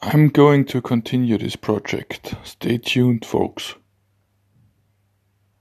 I'm going to continue this project, stay tuned folks.